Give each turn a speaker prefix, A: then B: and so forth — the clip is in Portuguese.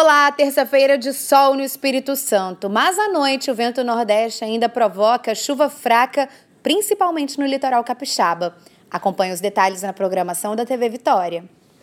A: Olá, terça-feira de sol no Espírito Santo, mas à noite o vento nordeste ainda provoca chuva fraca, principalmente no litoral capixaba. Acompanhe os detalhes na programação da TV Vitória.